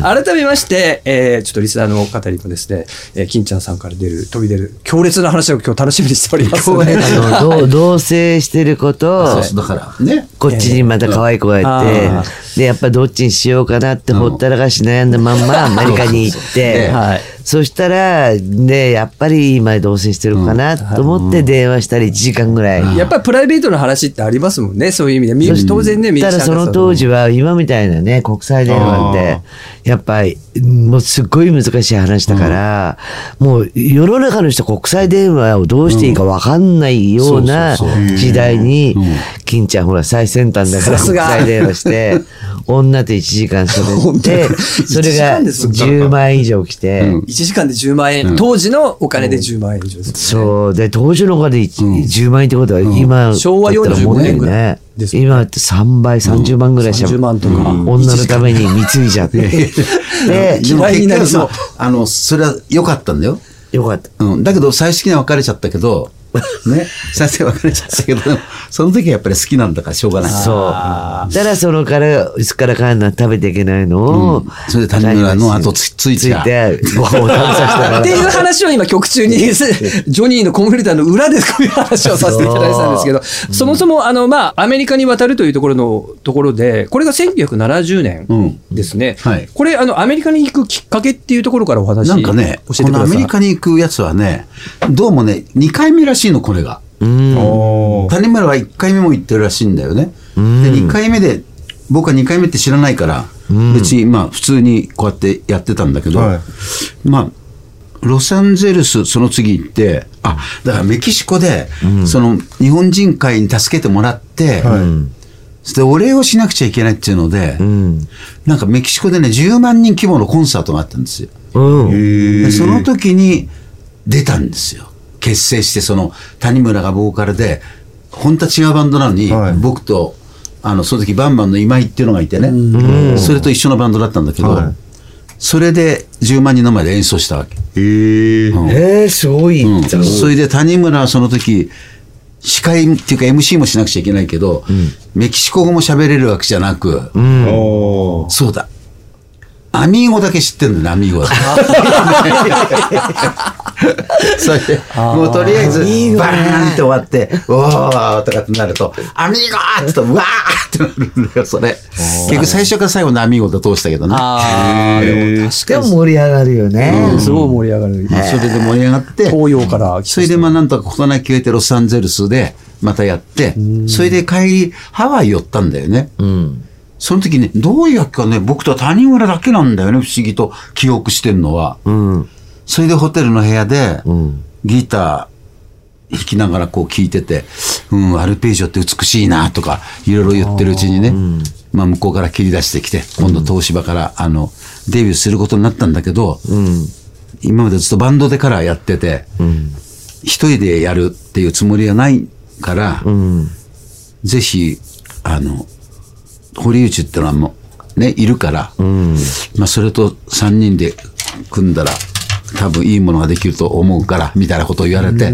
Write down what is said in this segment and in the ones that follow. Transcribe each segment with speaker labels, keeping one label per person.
Speaker 1: 改めまして、えーちょっとリスナーの方にもですね、えー金ちゃんさんから出る、飛び出る、強烈な話を今日楽しみにしておりますので。
Speaker 2: あの同同棲してる子と
Speaker 3: そうだからね。
Speaker 2: こっちにまた可愛い子がいて、
Speaker 1: あ
Speaker 2: でやっぱどっちにしようかなってほったらかし悩んだまんまアメリカに行って、
Speaker 1: はい。
Speaker 2: そしたらねやっぱり今同棲してるかなと思って電話したり1時間ぐらい。
Speaker 1: やっぱりプライベートの話ってありますもんね、そういう意味で。み当然ね、
Speaker 2: ただその当時は今みたいなね国際電話ってやっぱりもうすっごい難しい話だから、もう世の中の人国際電話をどうしていいか分かんないような時代に金ちゃんほら最先端だから国
Speaker 1: さすが。
Speaker 2: 際電話して 女と1時間喋ってそれ
Speaker 1: 1時
Speaker 2: が
Speaker 1: 間ですもん
Speaker 2: 10万円以上来て。
Speaker 1: 1時間で10万円、当時のお金で10万円以上ですね。
Speaker 2: そう。で、当時のお金で10万円ってことは、今、
Speaker 1: 昭和45年ぐらい
Speaker 2: 今って3倍、30万ぐらいしゃ
Speaker 1: 30万とか
Speaker 2: 女のために貢いじゃって。で、
Speaker 1: 嫌いになりそう
Speaker 3: 結局まあ、あの、それは良かったんだよ。
Speaker 2: よかった。
Speaker 3: うん。だけど、最終的には別れちゃったけど、ね。最初は別れちゃったけど、その時はやっぱり好きなんだからしょうがない。
Speaker 2: そう。だからそのから、いつからかんな食べていけないのを、
Speaker 3: それで谷村の後つつい
Speaker 2: つい
Speaker 3: ちゃう
Speaker 2: て、ご飯を食べさ
Speaker 1: って
Speaker 2: せたら。
Speaker 1: いう話を今曲中に、ジョニーのコンフィルターの裏でこういう話をさせていただいてたんですけど、そもそもあの、まあ、アメリカに渡るというところのところで、これが1970
Speaker 3: う
Speaker 1: 年
Speaker 3: ん
Speaker 1: ですね。
Speaker 3: はい
Speaker 1: これ、あの、アメリカに行くきっかけっていうところからお話
Speaker 3: なんかね、
Speaker 1: 教えてください。
Speaker 3: このアメリカに行くやつはね、どうもね、2回目らしいの、これが。谷村は1回目も行ってるらしいんだよね。で、2回目で、僕は2回目って知らないから、別にまあ普通にこうやってやってたんだけど、
Speaker 4: はい
Speaker 3: まあ、ロサンゼルス、その次行って、あ、だからメキシコで、その日本人会に助けてもらって、そしてお礼をしなくちゃいけないっていうので、なんかメキシコでね、10万人規模のコンサートがあったんですよ。
Speaker 2: うん。
Speaker 3: でその時に出たんですよ。結成して、その谷村がボーカルで、本当は違うバンドなのに、
Speaker 4: はい。
Speaker 3: 僕と、あの、その時バンバンの今井っていうのがいてね、それと一緒のバンドだったんだけど、
Speaker 4: はい。
Speaker 3: それで10万人の前で演奏したわけ。
Speaker 4: ええ
Speaker 3: うん。
Speaker 2: えー、すごい。
Speaker 3: うん。
Speaker 2: じゃん。
Speaker 3: それで谷村はその時、司会っていうか MC もしなくちゃいけないけど、メキシコ語も喋れるわけじゃなく、
Speaker 4: おー
Speaker 3: そうだ。アミーゴだけ知ってるんだよね、アミーゴだけ。それで、もうとりあえず、バーンって終わって、おーとかってなると、アミーゴーって言うと、うわーってなるんだよ、それ。結局最初から最後のアミーゴで通したけどね。
Speaker 1: ああ、でも確
Speaker 2: でも盛り上がるよね。
Speaker 1: かに、すごい盛り上がる。
Speaker 3: まあそれで盛り上がって、
Speaker 1: 東洋から来
Speaker 3: それでまあなんとか事なき消えてロサンゼルスでまたやって、それで帰りハワイ寄ったんだよね。
Speaker 2: うん。
Speaker 3: その時ね、どういうわけかね、僕と谷村だけなんだよね、不思議と記憶してんのは。
Speaker 2: うん。
Speaker 3: それでホテルの部屋で、
Speaker 2: ん
Speaker 3: ギター弾きながらこう聴いてて、うん、アルペジオって美しいなとか、いろいろ言ってるうちにね、まあ向こうから切り出してきて、今度東芝から、あの、デビューすることになったんだけど、
Speaker 2: うん。
Speaker 3: 今までずっとバンドでカラーやってて、一人でやるっていうつもりはないから、
Speaker 2: うん。
Speaker 3: ぜひ、あの、堀内ってのはもう、ね、いるから、まあ、それと3人で組んだら、多分いいものができると思うから、みたいなことを言われて、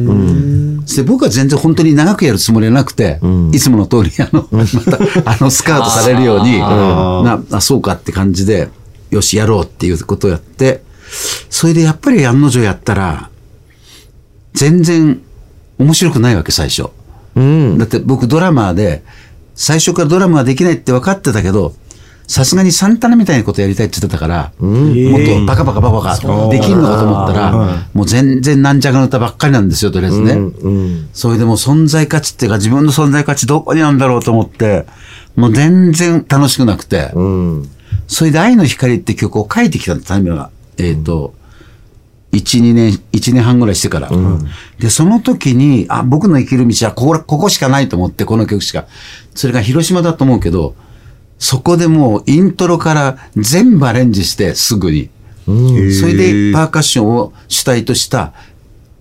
Speaker 3: で僕は全然本当に長くやるつもりはなくて、いつもの通り、あの、また、あの、スカウトされるように、な、あ、そうかって感じで、よし、やろうっていうことをやって、それでやっぱり案の定やったら、全然面白くないわけ、最初。
Speaker 2: うん。
Speaker 3: だって僕ドラマーで、最初からドラマはできないって分かってたけど、さすがにサンタナみたいなことやりたいって言ってたから、もっとバカバカバカバカできるのかと思ったら、もう全然なんちゃかの歌ばっかりなんですよ、とりあえずね。
Speaker 2: うん。
Speaker 3: それでもう存在価値っていうか自分の存在価値どこにあるんだろうと思って、もう全然楽しくなくて、
Speaker 2: うん。
Speaker 3: それで愛の光って曲を書いてきたんです、タイムが。えっ、と、1、2年、1年半ぐらいしてから。で、その時に、あ、僕の生きる道はここ、ここしかないと思って、この曲しか。それが広島だと思うけど、そこでもうイントロから全部アレンジして、すぐに。それでパーカッションを主体とした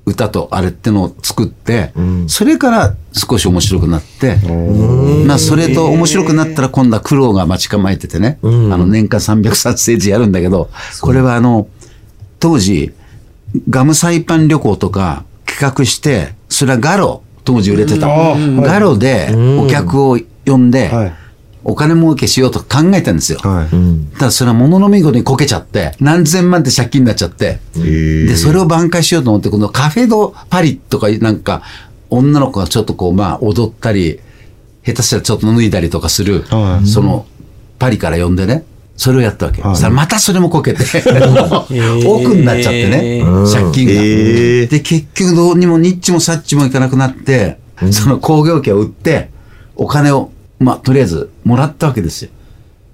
Speaker 3: 歌とあれってのを作って、それから少し面白くなって、まあそれと面白くなったら今度は苦労が待ち構えててね、あの年間300冊ステージやるんだけど、これはあの、当時、ガムサイパン旅行とか企画して、それはガロ、当時売れてた。ガロでお客を呼んで、
Speaker 4: はい。
Speaker 3: お金儲けしようと考えたんですよ。
Speaker 4: はい。
Speaker 3: ただそれは物の見事にこけちゃって、何千万って借金になっちゃって、で、それを挽回しようと思って、このカフェドパリとかなんか、女の子がちょっとこう、まあ踊ったり、下手したらちょっと脱いだりとかする、
Speaker 4: はい。
Speaker 3: その、パリから呼んでね、それをやったわけ。
Speaker 4: はい
Speaker 3: そしたらまたそれもこけて、奥になっちゃってね、借金が。
Speaker 4: えー
Speaker 3: で、結局どうにもニッチもサッチもいかなくなって、その工業機を売って、お金を、まあ、とりあえずもらったわけですよ。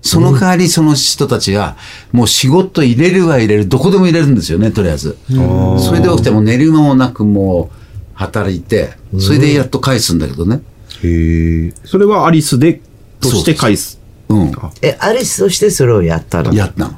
Speaker 3: その代わりその人たちが、もう仕事入れるは入れる、どこでも入れるんですよね、とりあえず。それで起きても寝る間もなくもう働いて、それでやっと返すんだけどね。
Speaker 4: へえ。それはアリスで、として返す。
Speaker 3: うん。
Speaker 2: え、アリスとしてそれをやったの？
Speaker 3: やったの。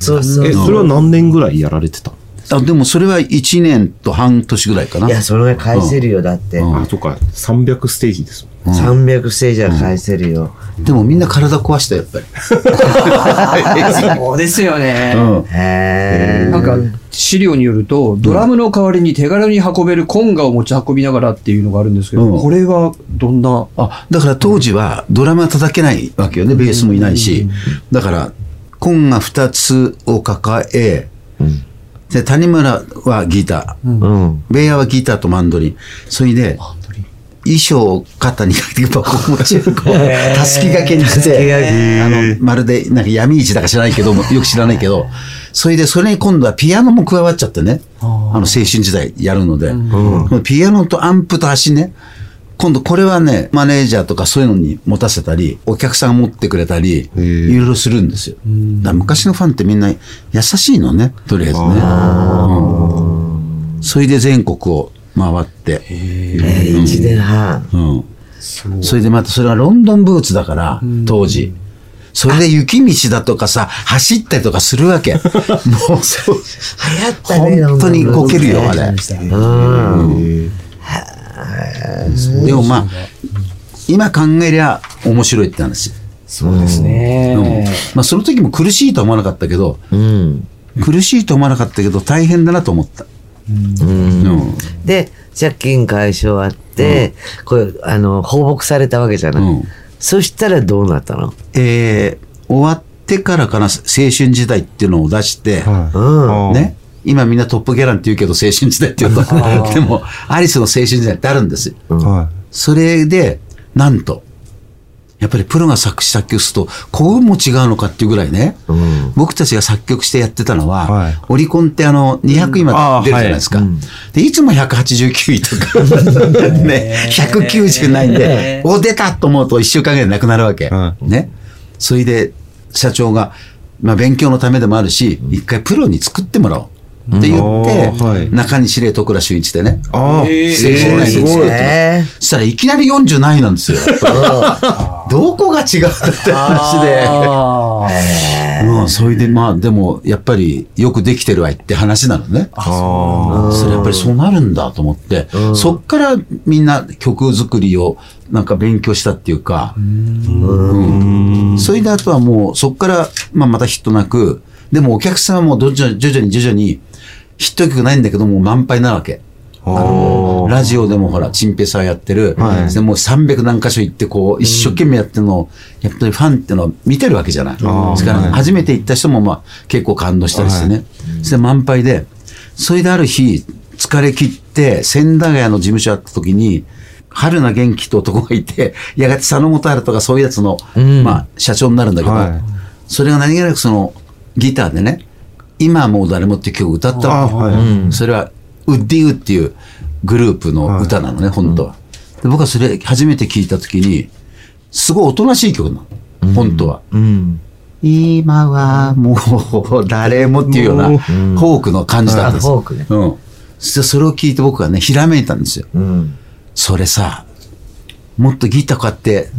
Speaker 2: そうそう
Speaker 4: え、それは何年ぐらいやられてた？
Speaker 3: あでもそれは1年と半年ぐらいかな。
Speaker 2: いや、それが返せるよ、だって。
Speaker 3: うん
Speaker 4: あ、そっか。300ステージですもん。
Speaker 2: 300ステージは返せるよ。
Speaker 3: でもみんな体壊したよ、やっぱり。
Speaker 1: そうですよね。
Speaker 3: うん。
Speaker 2: へえ。
Speaker 1: なんか資料によると、ドラムの代わりに手軽に運べるコンガを持ち運びながらっていうのがあるんですけど、
Speaker 3: うん
Speaker 1: これはどんな、
Speaker 3: あ、だから当時はドラムは叩けないわけよね、ベースもいないし。だから、コンが2つを抱え、で、谷村はギター、
Speaker 2: うん。
Speaker 3: ベイヤーはギターとマンドリン。それで、衣装を肩にかけて、こう持ち、こう、たすき掛けにして、
Speaker 2: け。
Speaker 3: あの、まるで、なんか闇市だか知らないけども、よく知らないけど、それで、それに今度はピアノも加わっちゃってね、あの、青春時代やるので、このピアノとアンプと足ね、今度これはね、マネージャーとかそういうのに持たせたり、お客さんが持ってくれたり、いろいろするんですよ。だ昔のファンってみんな優しいのね、とりあえずね。うん。それで全国を回って、
Speaker 2: えー、1年半。
Speaker 3: うん。それでまたそれはロンドンブーツだから、当時。それで雪道だとかさ、走ったりとかするわけ。もうそう。
Speaker 2: 流行ったね、
Speaker 3: 本当にこけるよ、あれ。
Speaker 2: うん。
Speaker 3: でもまあ、今考えりゃ面白いって話。
Speaker 1: そうです
Speaker 3: うん
Speaker 1: ね。
Speaker 3: まあその時も苦しいとは思わなかったけど、
Speaker 2: うん。
Speaker 3: 苦しいと思わなかったけど大変だなと思った。うん。
Speaker 2: で、借金解消あって、これ、あの、放牧されたわけじゃない。
Speaker 3: うん
Speaker 2: そしたらどうなったの？
Speaker 3: えー終わってからかな、青春時代っていうのを出して、
Speaker 2: うん。
Speaker 3: ね。今みんなトップギャランって言うけど青春時代って言うと、でもアリスの青春時代ってあるんですよ。
Speaker 4: は
Speaker 3: それで、なんと、やっぱりプロが作詞作曲すると、こうも違うのかっていうぐらいね、僕たちが作曲してやってたのは、
Speaker 4: はい。
Speaker 3: オリコンってあの、200位まで出るじゃないですか。で、いつも189位とか、ね、190ないんで、お、出たと思うと1週間ぐらいでなくなるわけ。
Speaker 4: は
Speaker 3: ね。それで、社長が、まあ勉強のためでもあるし、一回プロに作ってもらおう。って言って、
Speaker 4: うん。はい。
Speaker 3: 中西礼徳良俊一でね、
Speaker 4: ああ、
Speaker 1: えー。
Speaker 3: 青春ナで作って
Speaker 2: ね
Speaker 3: そしたらいきなり40何位なんですよ。どこが違うって話で。うん、それでまあでもやっぱりよくできてるわいって話なのね。
Speaker 4: あ
Speaker 3: それやっぱりそうなるんだと思って、そっからみんな曲作りをなんか勉強したっていうか、うん。それであとはもうそっから、まあ、またヒットなく、でもお客さんはも徐々に徐々に徐々にヒット曲ないんだけどもう満杯なわけ。あのラジオでもほら、チンペイさんやってる、
Speaker 4: はい。
Speaker 3: でもう300何箇所行ってこう、一生懸命やってるのを、やっぱりファンっていうのは見てるわけじゃない。ですから、初めて行った人もまあ結構感動したりしてね。そして満杯で、それである日、疲れ切って、千駄ヶ谷の事務所あった時に、春名元気って男がいて、やがて佐野元春とかそういうやつの、まあ、社長になるんだけど、
Speaker 4: はい。
Speaker 3: それが何気なくその、ギターでね、今はもう誰もっていう曲を歌ったわけ。
Speaker 4: あはい
Speaker 3: それは、ウッディウっていうグループの歌なのね、本当は。で僕はそれ初めて聞いた時に、すごいおとなしい曲なの、本当は。
Speaker 2: うん。
Speaker 3: 今はもう誰もっていうような、フォークの感じだったんですよ。
Speaker 2: あフォークね
Speaker 3: うん。そそれを聞いて僕はね、ひらめいたんですよ。
Speaker 2: うん。
Speaker 3: それさ、もっとギターこうやって、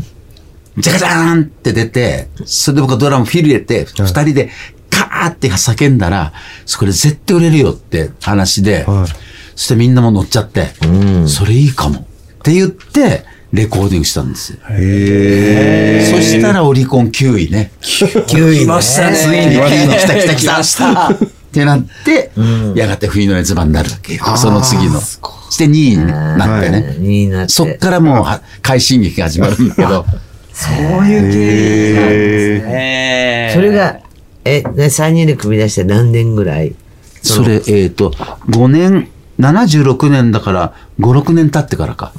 Speaker 3: ジャカジャーンって出て、それで僕はドラムフィル入れて、二人でカーって叫んだら、それ絶対売れるよって話で、
Speaker 4: はい
Speaker 3: そしてみんなも乗っちゃって、それいいかもって言って、レコーディングしたんですよ。
Speaker 4: へえ。
Speaker 3: そしたらオリコン9位ね。
Speaker 2: 9位
Speaker 1: 来ましたね。
Speaker 3: ついに9位に来た来た来
Speaker 1: 来
Speaker 3: た
Speaker 1: ました。
Speaker 3: ってなって、やがて冬の熱番になるわけよ。その次の。そして2位になってね。
Speaker 2: 2位になって。
Speaker 3: そっからもうは快進撃が始まるんだけど、
Speaker 1: そういう経緯なんですね。
Speaker 2: それが、え、ね、3人で組み出して何年ぐらい？
Speaker 3: それ、えっ、と、5年、76年だから、5、6年経ってからか。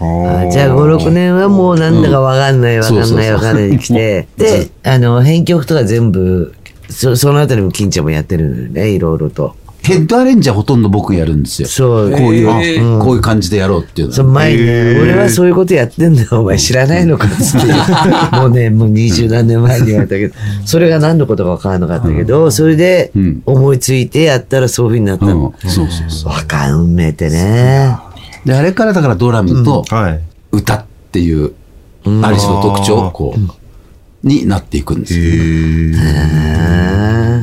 Speaker 2: あじゃあ5、6年はもうなんだかわかんないわかんないわかんないで来て、で、あの、編曲とか全部、そそのあたりも金ちゃんもやってるのよね、いろいろと。
Speaker 3: ヘッドアレンジはほとんど僕やるんですよ。
Speaker 2: そう、
Speaker 3: こういう、
Speaker 1: へー。
Speaker 3: こういう感じでやろうっていうの。
Speaker 2: その前にね、俺はそういうことやってんだよ、お前知らないのかっつって。もうね、もう二十何年前に言われたけど、それが何のことか分からなかったけど、それで
Speaker 3: うん。
Speaker 2: 思いついてやったらそういうふうになった
Speaker 3: うん。
Speaker 2: の。
Speaker 3: そうそうそう。
Speaker 2: わかん運命ってね。
Speaker 3: で、あれからだからドラムと
Speaker 4: はい。
Speaker 3: 歌っていう、アリスの特徴、こう、になっていくんですよ。
Speaker 2: あ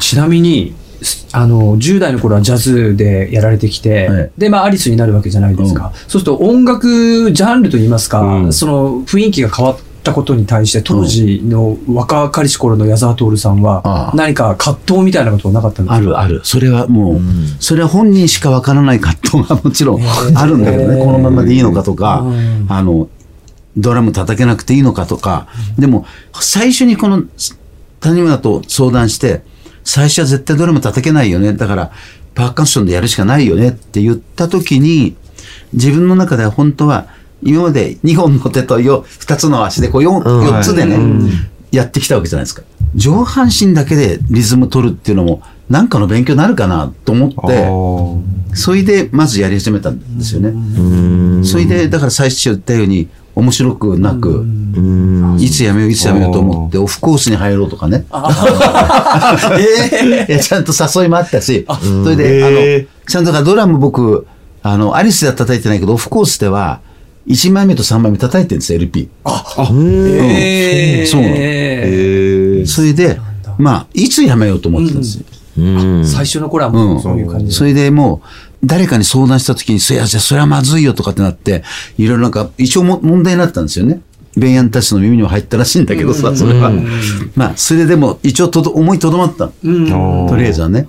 Speaker 1: ちなみに、すあの、10代の頃はジャズでやられてきて、
Speaker 3: はい。
Speaker 1: で、まあ、アリスになるわけじゃないですか。そうすると音楽ジャンルといいますか、
Speaker 4: うん。
Speaker 1: その雰囲気が変わったことに対して、当時の若かりし頃の矢沢徹さん
Speaker 3: あ
Speaker 1: は、
Speaker 3: あ
Speaker 1: 何か葛藤みたいなことはなかったんですか？
Speaker 3: あるある。それはもう、それは本人しかわからない葛藤がもちろんあるんだけどね、このままでいいのかとか、あの、ドラム叩けなくていいのかとか、でも、最初にこの谷村と相談して、最初は絶対ドラム叩けないよね。だから、パーカッションでやるしかないよねって言った時に、自分の中では本当は、今まで2本の手とよ2つの足でこう 4, 4つでね、やってきたわけじゃないですか。上半身だけでリズム取るっていうのも、なんかの勉強になるかなと思って、それでまずやり始めたんですよね。それで、だから最初言ったように、面白くなく、いつやめよう、いつやめようと思って、オフコースに入ろうとかね。いやちゃんと誘いもあったし、それで、あの、ちゃんとだからドラム僕、あの、アリスでは叩いてないけど、オフコースでは、1枚目と3枚目叩いてるんですよ、LP。
Speaker 1: へー。
Speaker 3: そうなの。それで、まあ、いつやめようと思ってたんですよ。
Speaker 1: 最初の頃はもうそういう感じで。
Speaker 3: それでもう、誰かに相談した時に、そりゃ、じゃあそれはまずいよとかってなって、いろいろなんか、一応も問題になったんですよね。ベンヤンたちの耳にも入ったらしいんだけどさ、それは。まあ、それででも、一応とど思いとどまったの。とりあえずはね。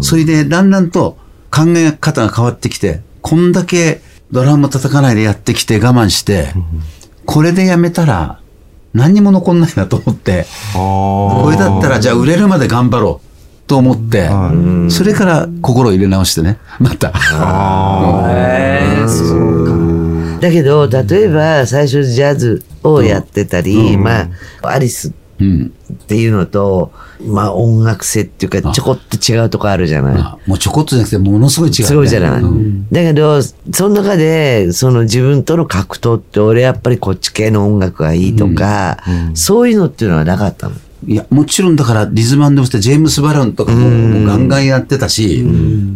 Speaker 3: それで、だんだんと考え方が変わってきて、こんだけドラム叩かないでやってきて我慢して、これでやめたら、何にも残んないなと思って、これだったらじゃあ売れるまで頑張ろうと思って、それから心を入れ直してね、また。
Speaker 1: へー そうか。
Speaker 2: だけど、例えば最初ジャズをやってたり、まあ、アリス
Speaker 3: うん。
Speaker 2: っていうのと、まあ音楽性っていうか、ちょこっと違うとこあるじゃない。
Speaker 3: あもうちょこっとじゃなくて、ものすごい違う、ね。
Speaker 2: すごいじゃない。
Speaker 3: うん
Speaker 2: だけど、その中で、その自分との格闘って、俺やっぱりこっち系の音楽がいいとか、そういうのっていうのはなかったの？
Speaker 3: いや、もちろんだから、リズムブスってジェームス・バラウンとかもガンガンやってたし、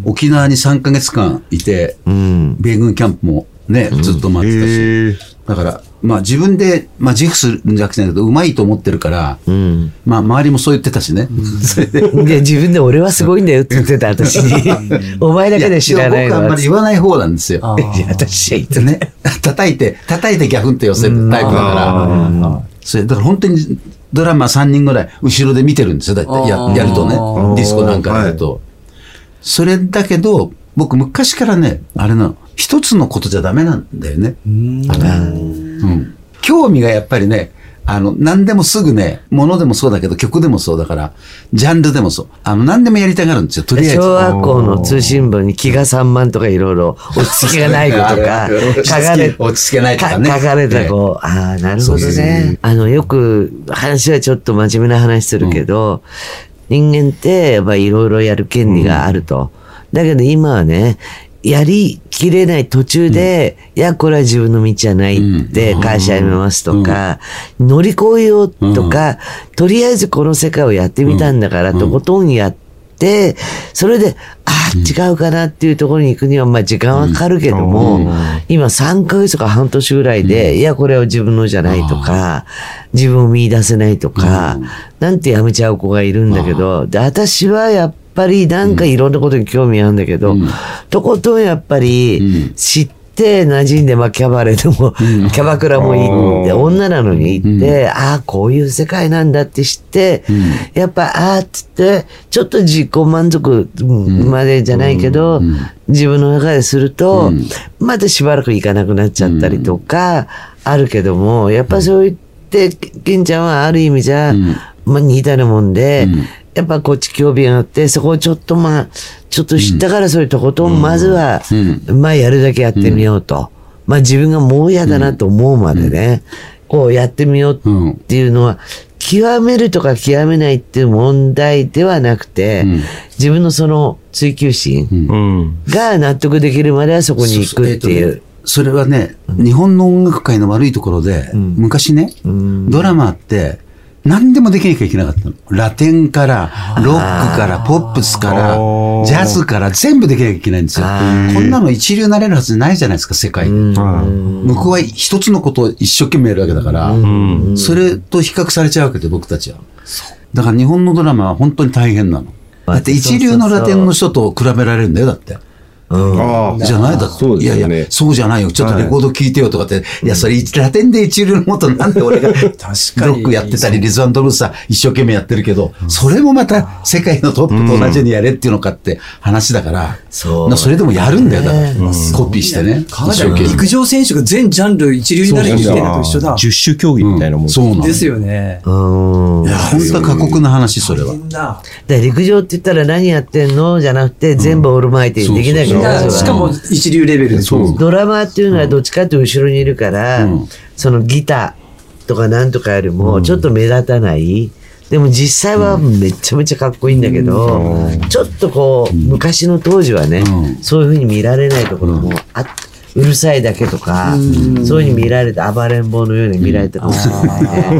Speaker 3: 沖縄に3ヶ月間いて、
Speaker 2: うん。
Speaker 3: 米軍キャンプもね、ずっと待ってたし。だから、まあ自分で、まあ自負するんじゃなくて、うまいと思ってるから、
Speaker 2: うん。
Speaker 3: まあ周りもそう言ってたしね。それで。
Speaker 2: で、自分で俺はすごいんだよって言ってた、私に。お前だけで知らないのは
Speaker 3: や僕はあんまり。言わない方なんですよ。
Speaker 2: いや、私は言って
Speaker 3: ね、叩いて、叩いてギャフンって寄せるタイプだから、それだから本当にドラマ3人ぐらい後ろで見てるんですよ、だいたいややるとね、ディスコなんかやると。それだけど、僕昔からね、あれなの、一つのことじゃダメなんだよね。うん。興味がやっぱりね、あの、何でもすぐね、ものでもそうだけど、曲でもそうだから、ジャンルでもそう。あの、何でもやりたがるんですよ、とりあえず。
Speaker 2: 小学校の通信簿に気が散漫とかいろいろ落ち着きがない子とか 書かれ
Speaker 3: 落ち着けないとかね
Speaker 2: 書かれた子、ああ、なるほどね。あの、よく話はちょっと真面目な話するけど、人間ってやっぱいろいろやる権利があると。だけど今はね、やりきれない途中で、いや、これは自分の道じゃないって会社辞めますとか、乗り越えようとか、とりあえずこの世界をやってみたんだから、とことんやって、それで、ああ、違うかなっていうところに行くには、まあ時間はかかるけども、今3ヶ月とか半年ぐらいで、いや、これは自分のじゃないとか、自分を見出せないとか、なんてやめちゃう子がいるんだけど、で、私はやっぱりなんかいろんなことに興味あるんだけど、とことんやっぱり知って馴染んで、まあキャバレーでも、キャバクラも行って、女なのに行って、ああ、こういう世界なんだって知って、やっぱ、ああ、つって、ちょっと自己満足までじゃないけど、自分の中ですると、またしばらく行かなくなっちゃったりとか、あるけども、やっぱそう言って、で、金ちゃんはある意味じゃ、
Speaker 3: ん。
Speaker 2: まあ似たようなもんで、
Speaker 3: うん
Speaker 2: やっぱこっち興味があって、そこをちょっとまあ、ちょっと知ったからそれとことん、まずは、まあやるだけやってみようと。まあ自分がもう嫌だなと思うまでね、こうやってみようっていうのは、極めるとか極めないっていう問題ではなくて、
Speaker 3: ん。
Speaker 2: 自分のその追求心
Speaker 4: うん。
Speaker 2: が納得できるまではそこに行くっていう。
Speaker 3: それはね、日本の音楽界の悪いところで、昔ね、ドラマって、何でもできなきゃいけなかったの。ラテンから、ロックから、ポップスから、ジャズから全部できなきゃいけないんですよ。こんなの一流になれるはずないじゃないですか、世界で。向こうは一つのことを一生懸命やるわけだから、それと比較されちゃうわけで、僕たちは。だから日本のドラマは本当に大変なの。だって一流のラテンの人と比べられるんだよ、だって。
Speaker 4: ああ。
Speaker 3: じゃないだ。
Speaker 4: そう
Speaker 3: いやいや、そうじゃないよ。ちょっとレコード聞いてよとかって。いや、それ、ラテンで一流のもとなんで俺が ロックやってたり、リズムブルースさ、一生懸命やってるけど、それもまた世界のトップと同じようにやれっていうのかって話だから、
Speaker 2: そう
Speaker 3: なそれでもやるんだよ、だから。コピーしてね。
Speaker 1: 陸上選手が全ジャンル一流になるって言ってるのと一緒だ。
Speaker 4: 十種競技みたいなもん。
Speaker 3: そうなの。
Speaker 1: ですよね。
Speaker 2: うん。
Speaker 3: いや、本当は過酷な話、それは。
Speaker 1: みんな。
Speaker 2: で陸上って言ったら何やってんの？じゃなくて、全部オールマイティにできないけない
Speaker 1: しかも一流レベルで。
Speaker 3: そう
Speaker 2: ドラマーっていうのはどっちかって後ろにいるから、
Speaker 3: うん
Speaker 2: そのギターとかなんとかよりもちょっと目立たない。でも実際はめちゃめちゃかっこいいんだけど、ちょっとこう、昔の当時はね、
Speaker 3: うん。
Speaker 2: そういうふうに見られないところもあっうるさいだけとか、そういうふうに見られて、暴れん坊のように見られたかもしれないね。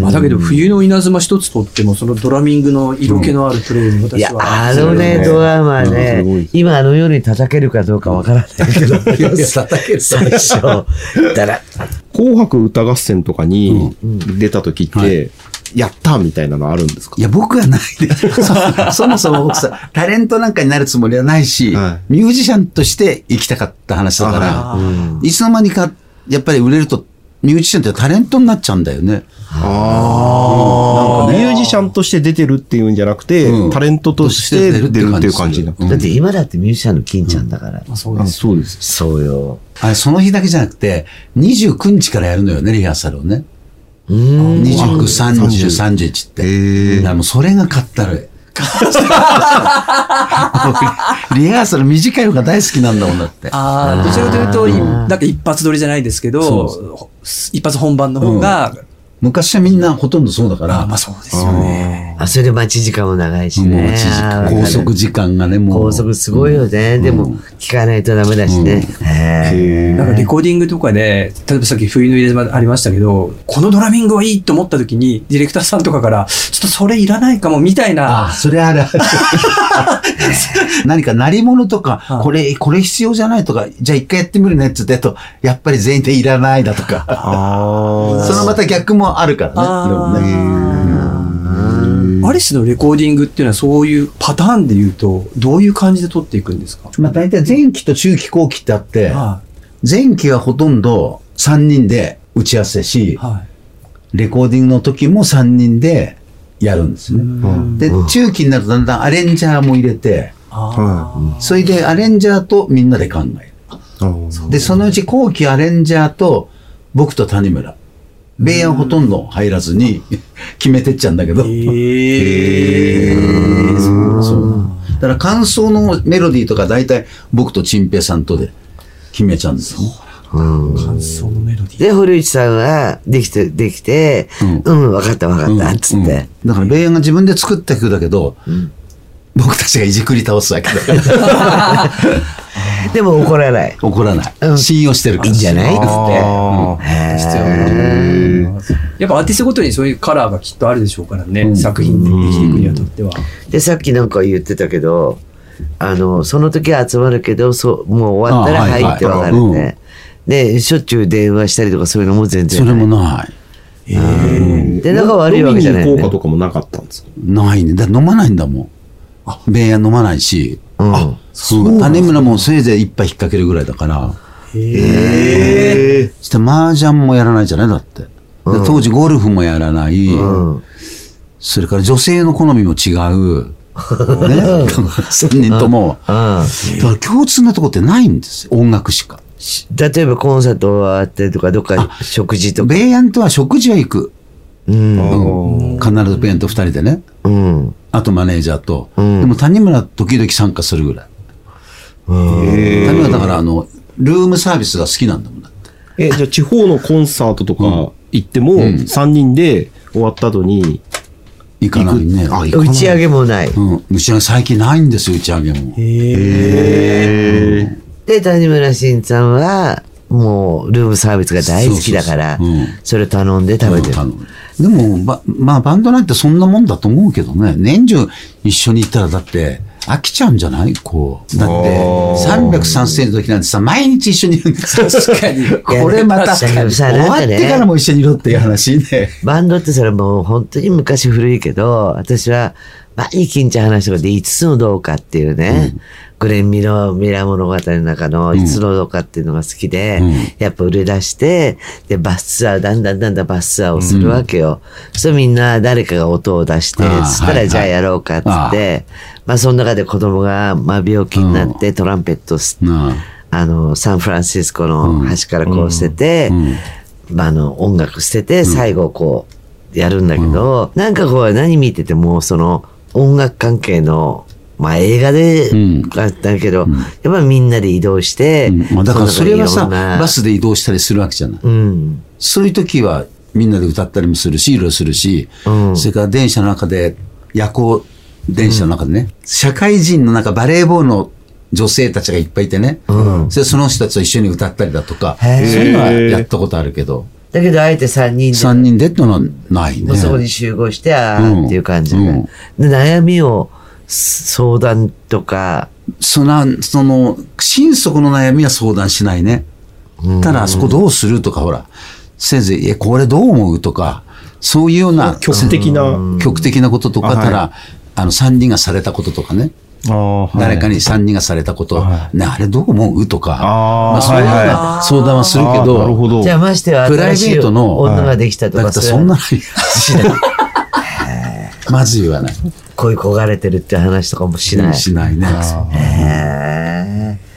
Speaker 1: まあ だけど冬の稲妻一つとってもそのドラミングの色気のあるプレーに
Speaker 2: いや、
Speaker 1: 私は。
Speaker 2: あのね、ドラマね
Speaker 4: い、
Speaker 2: 今あのように叩けるかどうかわからないけど、
Speaker 3: いや叩ける。
Speaker 2: 最初、だら、
Speaker 4: 紅白歌合戦とかに出た時って、やったみたいなのあるんですか？
Speaker 3: いや、僕はないね。そそもそも僕さ、タレントなんかになるつもりはないし、
Speaker 4: は
Speaker 3: ミュージシャンとして生きたかった話だから、いつの間にか、やっぱり売れると、ミュージシャンってタレントになっちゃうんだよね。
Speaker 4: ああ。ミュージシャンとして出てるっていうんじゃなくて、
Speaker 3: うん
Speaker 4: タレントとして出るっていう感じになって
Speaker 3: うん
Speaker 2: だって今だってミュージシャンの金ちゃんだから。
Speaker 4: あ
Speaker 1: そうです。
Speaker 4: そうです。
Speaker 2: そうよ。
Speaker 3: あれ、その日だけじゃなくて、29日からやるのよね、リハーサルをね。
Speaker 2: うーん。
Speaker 3: 29、30、31って。
Speaker 4: へー
Speaker 3: もうそれがかったる。リハーサル短いのが大好きなんだもんだって。
Speaker 1: ああ、どちらかというと、いなんか一発撮りじゃないですけど、一発本番の方が、
Speaker 3: 昔はみんなほとんどそうだから、
Speaker 1: あまあそうですよね。
Speaker 2: あ、それで待ち時間も長いし
Speaker 3: もう
Speaker 2: ね。
Speaker 3: 一時間拘束時間がね、もう。
Speaker 2: 高速すごいよね。でも、聞かないとダメだしね。へ
Speaker 1: なんかレコーディングとかで、例えばさっき冬の入れ歯ありましたけど、このドラミングはいいと思った時に、ディレクターさんとかから、ちょっとそれいらないかもみたい
Speaker 3: あ
Speaker 1: な
Speaker 3: あ、、それあるある。何か鳴り物とか、
Speaker 1: はい
Speaker 3: これ、これ必要じゃないとか、じゃあ一回やってみるねって言ってと、やっぱり全員でいらないだとか。
Speaker 4: あ
Speaker 3: そのまた逆もあるからね。ね
Speaker 1: アリスのレコーディングっていうのはそういうパターンで言うと、どういう感じで撮っていくんですか？
Speaker 3: まあ大体前期と中期後期ってあって、
Speaker 1: は
Speaker 3: 前期はほとんど3人で打ち合わせ
Speaker 1: い。
Speaker 3: し、
Speaker 1: はい。
Speaker 3: レコーディングの時も3人でやるんですね。で、中期になるとだんだんアレンジャーも入れて、
Speaker 1: あ
Speaker 3: それでアレンジャーとみんなで考える。
Speaker 4: あ。
Speaker 3: で、そのうち後期アレンジャーと僕と谷村。米安ほとんど入らずに 決めてっちゃうんだけど。
Speaker 1: ーえー。そう
Speaker 3: そう。だから感想のメロディーとか大体僕と陳平さんとで決めちゃうんですよ。
Speaker 1: 感想のメロディー。
Speaker 2: で、堀内さんは、できて、できて、うん、わかったわかった、つって。
Speaker 3: うんだから米安が自分で作った曲だけど、僕たちがいじくり倒すわけだ。
Speaker 2: でも怒らない。
Speaker 3: 怒らない。
Speaker 2: うん
Speaker 3: 信用してるから。
Speaker 2: いいんじゃない？つって。
Speaker 1: やっぱアーティストごとにそういうカラーがきっとあるでしょうからね、作品で生きていくにあたっては。
Speaker 2: で、さっきなんか言ってたけど、あの、その時は集まるけど、そう、もう終わったら
Speaker 3: あはい
Speaker 2: 入って別れ
Speaker 3: はい
Speaker 2: て。で、しょっちゅう電話したりとかそういうのも全然
Speaker 3: それも
Speaker 2: ない。
Speaker 3: ない。
Speaker 2: で、仲悪いわけじゃない、
Speaker 4: 飲みに行こうか
Speaker 2: ね。
Speaker 4: とかもなかったんですか？
Speaker 3: ないね。だから飲まないんだもん。米安飲まないし。
Speaker 2: うん
Speaker 3: あ、そう。種村もせいぜい一杯引っ掛けるぐらいだから。
Speaker 1: へえ。
Speaker 3: そして麻雀もやらないじゃないだって。で当時ゴルフもやらない。
Speaker 2: うん。
Speaker 3: それから女性の好みも違う。ね。3人とも。
Speaker 2: うん。
Speaker 3: だから共通なとこってないんですよ。音楽しか。
Speaker 2: し例えばコンサート終わってとか、どっか食事とか。
Speaker 3: ベイヤンとは食事は行く。必ずベイヤンと二人でね。
Speaker 2: うん。
Speaker 3: あとマネージャーと。
Speaker 2: ん
Speaker 3: でも谷村時々参加するぐらい。谷村だからあの、ルームサービスが好きなんだもんだって。
Speaker 4: え、じゃあ地方のコンサートとか行っても、
Speaker 3: ん
Speaker 4: 3人で終わった後に、
Speaker 3: 行かないね。あ、行かない。
Speaker 2: 打ち上げもない。
Speaker 3: うん。打ち上げ最近ないんですよ、打ち上げも。
Speaker 2: で、谷村新さんは、もう、ルームサービスが大好きだから
Speaker 3: そうそうそううん、
Speaker 2: それ頼んで食べてる。
Speaker 3: うんでも、ばまあ、バンドなんてそんなもんだと思うけどね。年中一緒に行ったら、だって、飽きちゃうんじゃない？こう。だって、303世の時なんてさ、毎日一緒にいるんですよ。
Speaker 1: 確かに。
Speaker 3: これまた、終わってからも一緒にいろっていう話ね。
Speaker 2: バンドってそれもう本当に昔古いけど、私は、毎日金ちゃん話とかで5つのどうかっていうね、グレン・ミラーミラー物語の中の5つのどうかっていうのが好きで、
Speaker 3: うん。
Speaker 2: やっぱ売れ出して、で、バスツアー、だんだんだんだんバスツアーをするわけよ。そうするとみんな誰かが音を出して、
Speaker 3: ああ
Speaker 2: そしたらじゃあやろうかっつって、まあその中で子供が、まあ病気になってトランペットあの、サンフランシスコの端からこう捨てて、まあ、あの、音楽捨てて、最後こう、やるんだけど、なんかこう、何見てても、その、音楽関係の、まあ映画で、
Speaker 3: ん。
Speaker 2: だったけど、やっぱりみんなで移動して、
Speaker 3: うん。まあだからそれはさ、バスで移動したりするわけじゃない。
Speaker 2: うん。
Speaker 3: そういう時はみんなで歌ったりもするし、いろいろするし、
Speaker 2: うん。
Speaker 3: それから電車の中で、夜行電車の中でね、社会人の中、バレーボールの女性たちがいっぱいいてね、それその人たちと一緒に歌ったりだとか、そういうのはやったことあるけど、
Speaker 2: だけど、あえて3人で、
Speaker 3: 3人でってのはないね。
Speaker 2: そこに集合して、あ
Speaker 3: うん
Speaker 2: あっていう感じで悩みを相談とか、
Speaker 3: そな、その、心底の悩みは相談しないね。ただ、あそこどうするとか、ほら、先生、え、これどう思うとか、そういうような、
Speaker 4: 局的な。
Speaker 3: 局的なこととか、
Speaker 4: あはい
Speaker 3: ただ、あの、3人がされたこととかね。誰かに3人がされたこと、
Speaker 4: は
Speaker 3: ね、あれどう思うとか、
Speaker 4: あー
Speaker 3: まあ、そういうよう
Speaker 4: はい。
Speaker 3: な相談はするけど、
Speaker 4: ほど。
Speaker 2: じゃあましては
Speaker 3: プライベートの
Speaker 2: 女ができたとか、
Speaker 3: だからそんなのまず言わない。
Speaker 2: 恋焦がれてるって話とかもしない。
Speaker 3: しないね。
Speaker 2: へー